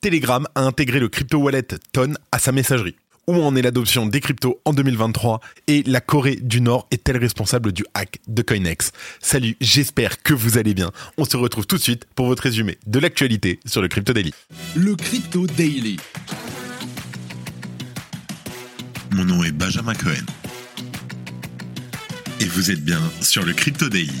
Telegram a intégré le crypto wallet Ton à sa messagerie. Où en est l'adoption des cryptos en 2023 et la Corée du Nord est-elle responsable du hack de Coinex? Salut, j'espère que vous allez bien. On se retrouve tout de suite pour votre résumé de l'actualité sur le Crypto Daily. Le Crypto Daily. Mon nom est Benjamin Cohen. Et vous êtes bien sur le Crypto Daily.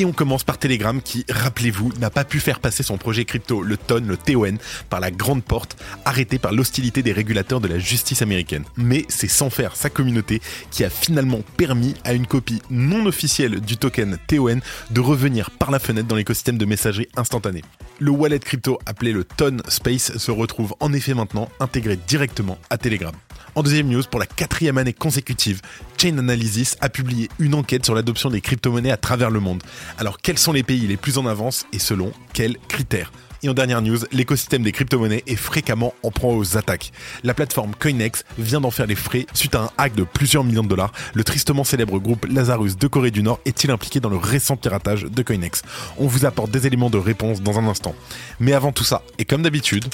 Et on commence par Telegram qui, rappelez-vous, n'a pas pu faire passer son projet crypto, le TON, le TON, par la grande porte, arrêté par l'hostilité des régulateurs de la justice américaine. Mais c'est sans faire sa communauté qui a finalement permis à une copie non officielle du token TON de revenir par la fenêtre dans l'écosystème de messagerie instantanée. Le wallet crypto appelé le TON Space se retrouve en effet maintenant intégré directement à Telegram. En deuxième news, pour la quatrième année consécutive, Chain Analysis a publié une enquête sur l'adoption des crypto-monnaies à travers le monde. Alors quels sont les pays les plus en avance et selon quels critères? Et en dernière news, l'écosystème des crypto-monnaies est fréquemment en proie aux attaques. La plateforme Coinex vient d'en faire les frais suite à un hack de plusieurs millions de dollars. Le tristement célèbre groupe Lazarus de Corée du Nord est-il impliqué dans le récent piratage de Coinex? On vous apporte des éléments de réponse dans un instant. Mais avant tout ça, et comme d'habitude,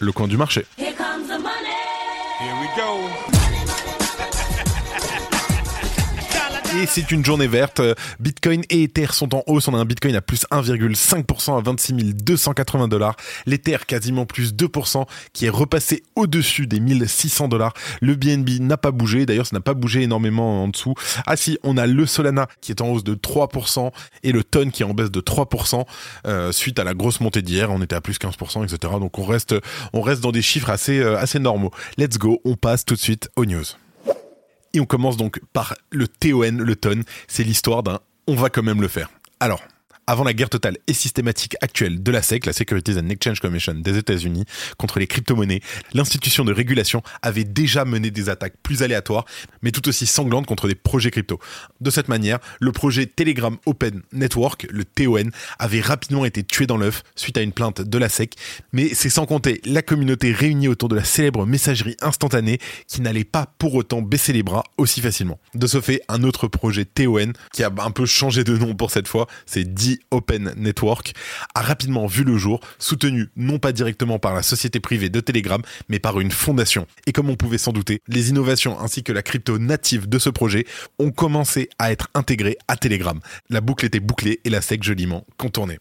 le coin du marché. Here we go. Et c'est une journée verte. Bitcoin et Ether sont en hausse. On a un Bitcoin à plus 1,5% à 26 280 dollars. L'Ether quasiment plus 2% qui est repassé au-dessus des 1600 dollars. Le BNB n'a pas bougé. D'ailleurs, ça n'a pas bougé énormément en dessous. Ah si, on a le Solana qui est en hausse de 3% et le Ton qui est en baisse de 3% euh, suite à la grosse montée d'hier. On était à plus 15%, etc. Donc on reste, on reste dans des chiffres assez, euh, assez normaux. Let's go. On passe tout de suite aux news. Et on commence donc par le TON, le TON. C'est l'histoire d'un on va quand même le faire. Alors, avant la guerre totale et systématique actuelle de la SEC, la Securities and Exchange Commission des États-Unis, contre les crypto-monnaies, l'institution de régulation avait déjà mené des attaques plus aléatoires, mais tout aussi sanglantes contre des projets crypto. De cette manière, le projet Telegram Open Network, le TON, avait rapidement été tué dans l'œuf suite à une plainte de la SEC, mais c'est sans compter la communauté réunie autour de la célèbre messagerie instantanée qui n'allait pas pour autant baisser les bras aussi facilement. De ce fait, un autre projet TON, qui a un peu changé de nom pour cette fois, c'est Open Network, a rapidement vu le jour, soutenu non pas directement par la société privée de Telegram, mais par une fondation. Et comme on pouvait s'en douter, les innovations ainsi que la crypto native de ce projet ont commencé à être intégrées à Telegram. La boucle était bouclée et la SEC joliment contournée.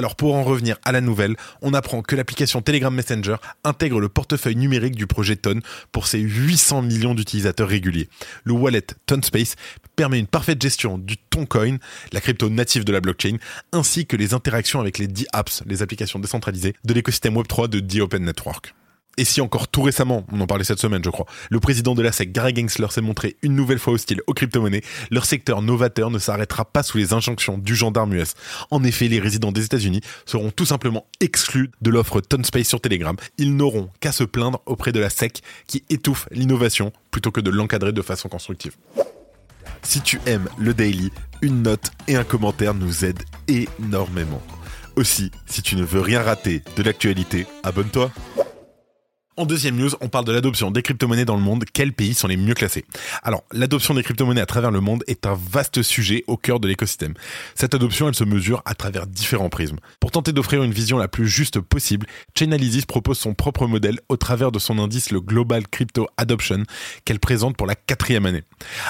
Alors pour en revenir à la nouvelle, on apprend que l'application Telegram Messenger intègre le portefeuille numérique du projet Ton pour ses 800 millions d'utilisateurs réguliers. Le wallet TonSpace permet une parfaite gestion du Toncoin, la crypto native de la blockchain, ainsi que les interactions avec les D-Apps, les applications décentralisées de l'écosystème Web3 de D-Open Network. Et si encore tout récemment, on en parlait cette semaine je crois, le président de la SEC, Gary Gensler, s'est montré une nouvelle fois hostile aux crypto-monnaies, leur secteur novateur ne s'arrêtera pas sous les injonctions du gendarme US. En effet, les résidents des États-Unis seront tout simplement exclus de l'offre TonSpace sur Telegram. Ils n'auront qu'à se plaindre auprès de la SEC qui étouffe l'innovation plutôt que de l'encadrer de façon constructive. Si tu aimes le daily, une note et un commentaire nous aident énormément. Aussi, si tu ne veux rien rater de l'actualité, abonne-toi. En deuxième news, on parle de l'adoption des crypto-monnaies dans le monde. Quels pays sont les mieux classés? Alors, l'adoption des crypto-monnaies à travers le monde est un vaste sujet au cœur de l'écosystème. Cette adoption, elle se mesure à travers différents prismes. Pour tenter d'offrir une vision la plus juste possible, Chainalysis propose son propre modèle au travers de son indice le Global Crypto Adoption qu'elle présente pour la quatrième année.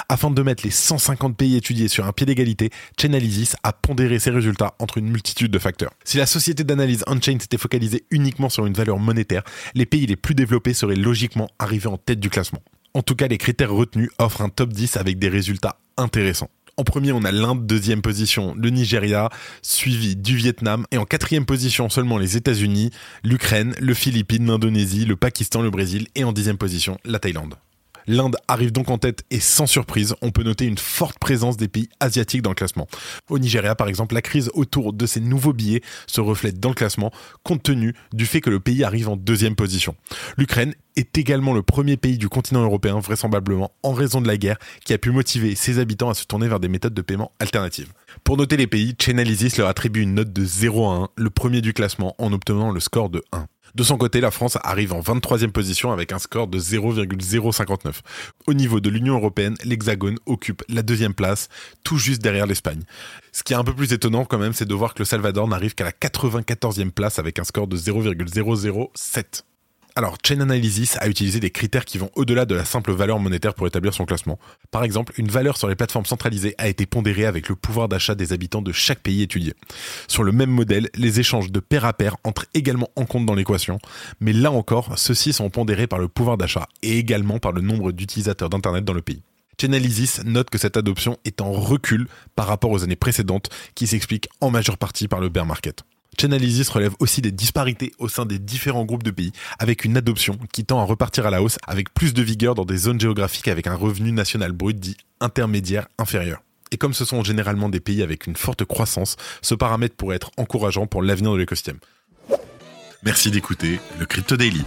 Afin de mettre les 150 pays étudiés sur un pied d'égalité, Chainalysis a pondéré ses résultats entre une multitude de facteurs. Si la société d'analyse Unchained s'était focalisée uniquement sur une valeur monétaire, les pays les plus développés seraient logiquement arrivés en tête du classement. En tout cas, les critères retenus offrent un top 10 avec des résultats intéressants. En premier, on a l'Inde, deuxième position, le Nigeria, suivi du Vietnam, et en quatrième position seulement les États-Unis, l'Ukraine, le Philippines, l'Indonésie, le Pakistan, le Brésil, et en dixième position, la Thaïlande. L'Inde arrive donc en tête et sans surprise, on peut noter une forte présence des pays asiatiques dans le classement. Au Nigeria, par exemple, la crise autour de ces nouveaux billets se reflète dans le classement compte tenu du fait que le pays arrive en deuxième position. L'Ukraine est également le premier pays du continent européen, vraisemblablement en raison de la guerre, qui a pu motiver ses habitants à se tourner vers des méthodes de paiement alternatives. Pour noter les pays, Chainalysis leur attribue une note de 0 à 1, le premier du classement, en obtenant le score de 1. De son côté, la France arrive en 23e position avec un score de 0,059. Au niveau de l'Union européenne, l'Hexagone occupe la deuxième place, tout juste derrière l'Espagne. Ce qui est un peu plus étonnant quand même, c'est de voir que le Salvador n'arrive qu'à la 94e place avec un score de 0,007. Alors, Chain Analysis a utilisé des critères qui vont au-delà de la simple valeur monétaire pour établir son classement. Par exemple, une valeur sur les plateformes centralisées a été pondérée avec le pouvoir d'achat des habitants de chaque pays étudié. Sur le même modèle, les échanges de pair à pair entrent également en compte dans l'équation, mais là encore, ceux-ci sont pondérés par le pouvoir d'achat et également par le nombre d'utilisateurs d'Internet dans le pays. Chainalysis note que cette adoption est en recul par rapport aux années précédentes, qui s'explique en majeure partie par le bear market. Chainalysis relève aussi des disparités au sein des différents groupes de pays, avec une adoption qui tend à repartir à la hausse avec plus de vigueur dans des zones géographiques avec un revenu national brut dit intermédiaire inférieur. Et comme ce sont généralement des pays avec une forte croissance, ce paramètre pourrait être encourageant pour l'avenir de l'écosystème. Merci d'écouter le Crypto Daily.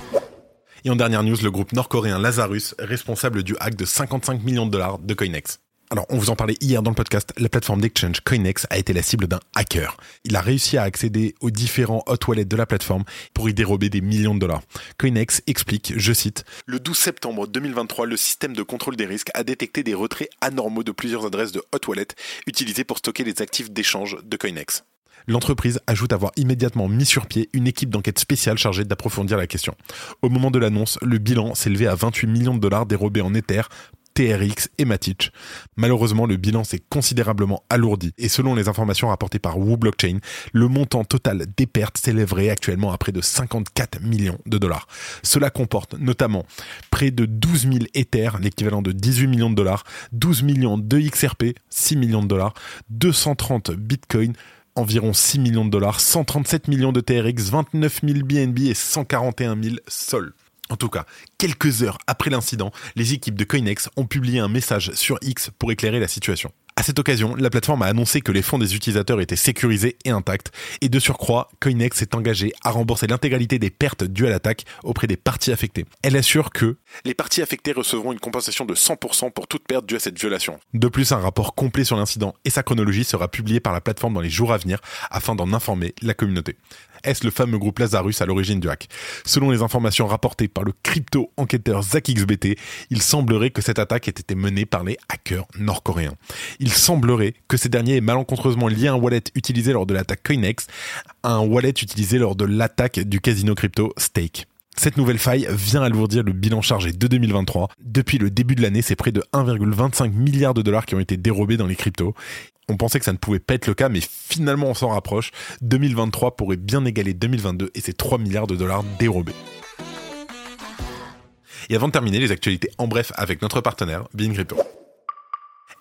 Et en dernière news, le groupe nord-coréen Lazarus, responsable du hack de 55 millions de dollars de Coinex. Alors, on vous en parlait hier dans le podcast, la plateforme d'exchange Coinex a été la cible d'un hacker. Il a réussi à accéder aux différents hot wallets de la plateforme pour y dérober des millions de dollars. Coinex explique, je cite, Le 12 septembre 2023, le système de contrôle des risques a détecté des retraits anormaux de plusieurs adresses de hot wallet utilisées pour stocker les actifs d'échange de Coinex. L'entreprise ajoute avoir immédiatement mis sur pied une équipe d'enquête spéciale chargée d'approfondir la question. Au moment de l'annonce, le bilan s'élevait à 28 millions de dollars dérobés en Ether, TRX et Matic. Malheureusement, le bilan s'est considérablement alourdi et selon les informations rapportées par Wu Blockchain, le montant total des pertes s'élèverait actuellement à près de 54 millions de dollars. Cela comporte notamment près de 12 000 Ether, l'équivalent de 18 millions de dollars, 12 millions de XRP, 6 millions de dollars, 230 Bitcoin, environ 6 millions de dollars, 137 millions de TRX, 29 000 BNB et 141 000 Sol. En tout cas, quelques heures après l'incident, les équipes de Coinex ont publié un message sur X pour éclairer la situation. À cette occasion, la plateforme a annoncé que les fonds des utilisateurs étaient sécurisés et intacts, et de surcroît, Coinex s'est engagé à rembourser l'intégralité des pertes dues à l'attaque auprès des parties affectées. Elle assure que les parties affectées recevront une compensation de 100% pour toute perte due à cette violation. De plus, un rapport complet sur l'incident et sa chronologie sera publié par la plateforme dans les jours à venir afin d'en informer la communauté. Est-ce le fameux groupe Lazarus à l'origine du hack? Selon les informations rapportées par le crypto-enquêteur ZachXBT, il semblerait que cette attaque ait été menée par les hackers nord-coréens. Il semblerait que ces derniers aient malencontreusement lié un wallet utilisé lors de l'attaque Coinex à un wallet utilisé lors de l'attaque du casino crypto Stake. Cette nouvelle faille vient alourdir le bilan chargé de 2023. Depuis le début de l'année, c'est près de 1,25 milliard de dollars qui ont été dérobés dans les cryptos. On pensait que ça ne pouvait pas être le cas, mais finalement on s'en rapproche. 2023 pourrait bien égaler 2022 et ses 3 milliards de dollars dérobés. Et avant de terminer, les actualités en bref avec notre partenaire, Being Crypto.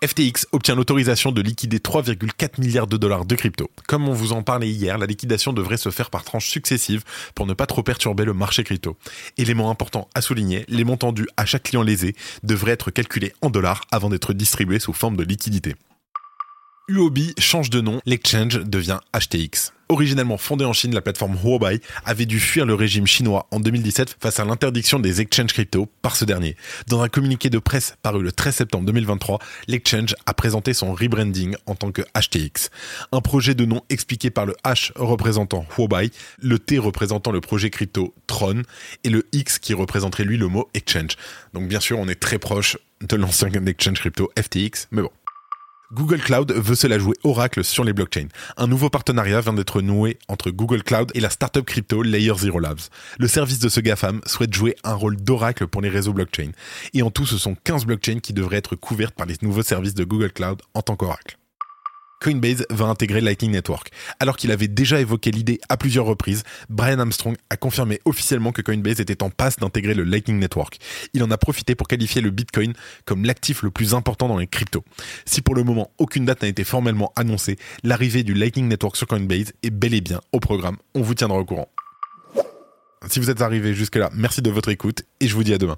FTX obtient l'autorisation de liquider 3,4 milliards de dollars de crypto. Comme on vous en parlait hier, la liquidation devrait se faire par tranches successives pour ne pas trop perturber le marché crypto. Élément important à souligner, les montants dus à chaque client lésé devraient être calculés en dollars avant d'être distribués sous forme de liquidité. UOB change de nom, l'exchange devient HTX. Originellement fondée en Chine, la plateforme Huobai avait dû fuir le régime chinois en 2017 face à l'interdiction des exchanges crypto par ce dernier. Dans un communiqué de presse paru le 13 septembre 2023, l'exchange a présenté son rebranding en tant que HTX. Un projet de nom expliqué par le H représentant Huobai, le T représentant le projet crypto Tron et le X qui représenterait lui le mot exchange. Donc bien sûr, on est très proche de l'ancien exchange crypto FTX, mais bon. Google Cloud veut se la jouer Oracle sur les blockchains. Un nouveau partenariat vient d'être noué entre Google Cloud et la startup crypto Layer Zero Labs. Le service de ce GAFAM souhaite jouer un rôle d'oracle pour les réseaux blockchain. Et en tout, ce sont 15 blockchains qui devraient être couvertes par les nouveaux services de Google Cloud en tant qu'oracle. Coinbase va intégrer Lightning Network. Alors qu'il avait déjà évoqué l'idée à plusieurs reprises, Brian Armstrong a confirmé officiellement que Coinbase était en passe d'intégrer le Lightning Network. Il en a profité pour qualifier le Bitcoin comme l'actif le plus important dans les cryptos. Si pour le moment aucune date n'a été formellement annoncée, l'arrivée du Lightning Network sur Coinbase est bel et bien au programme. On vous tiendra au courant. Si vous êtes arrivé jusque-là, merci de votre écoute et je vous dis à demain.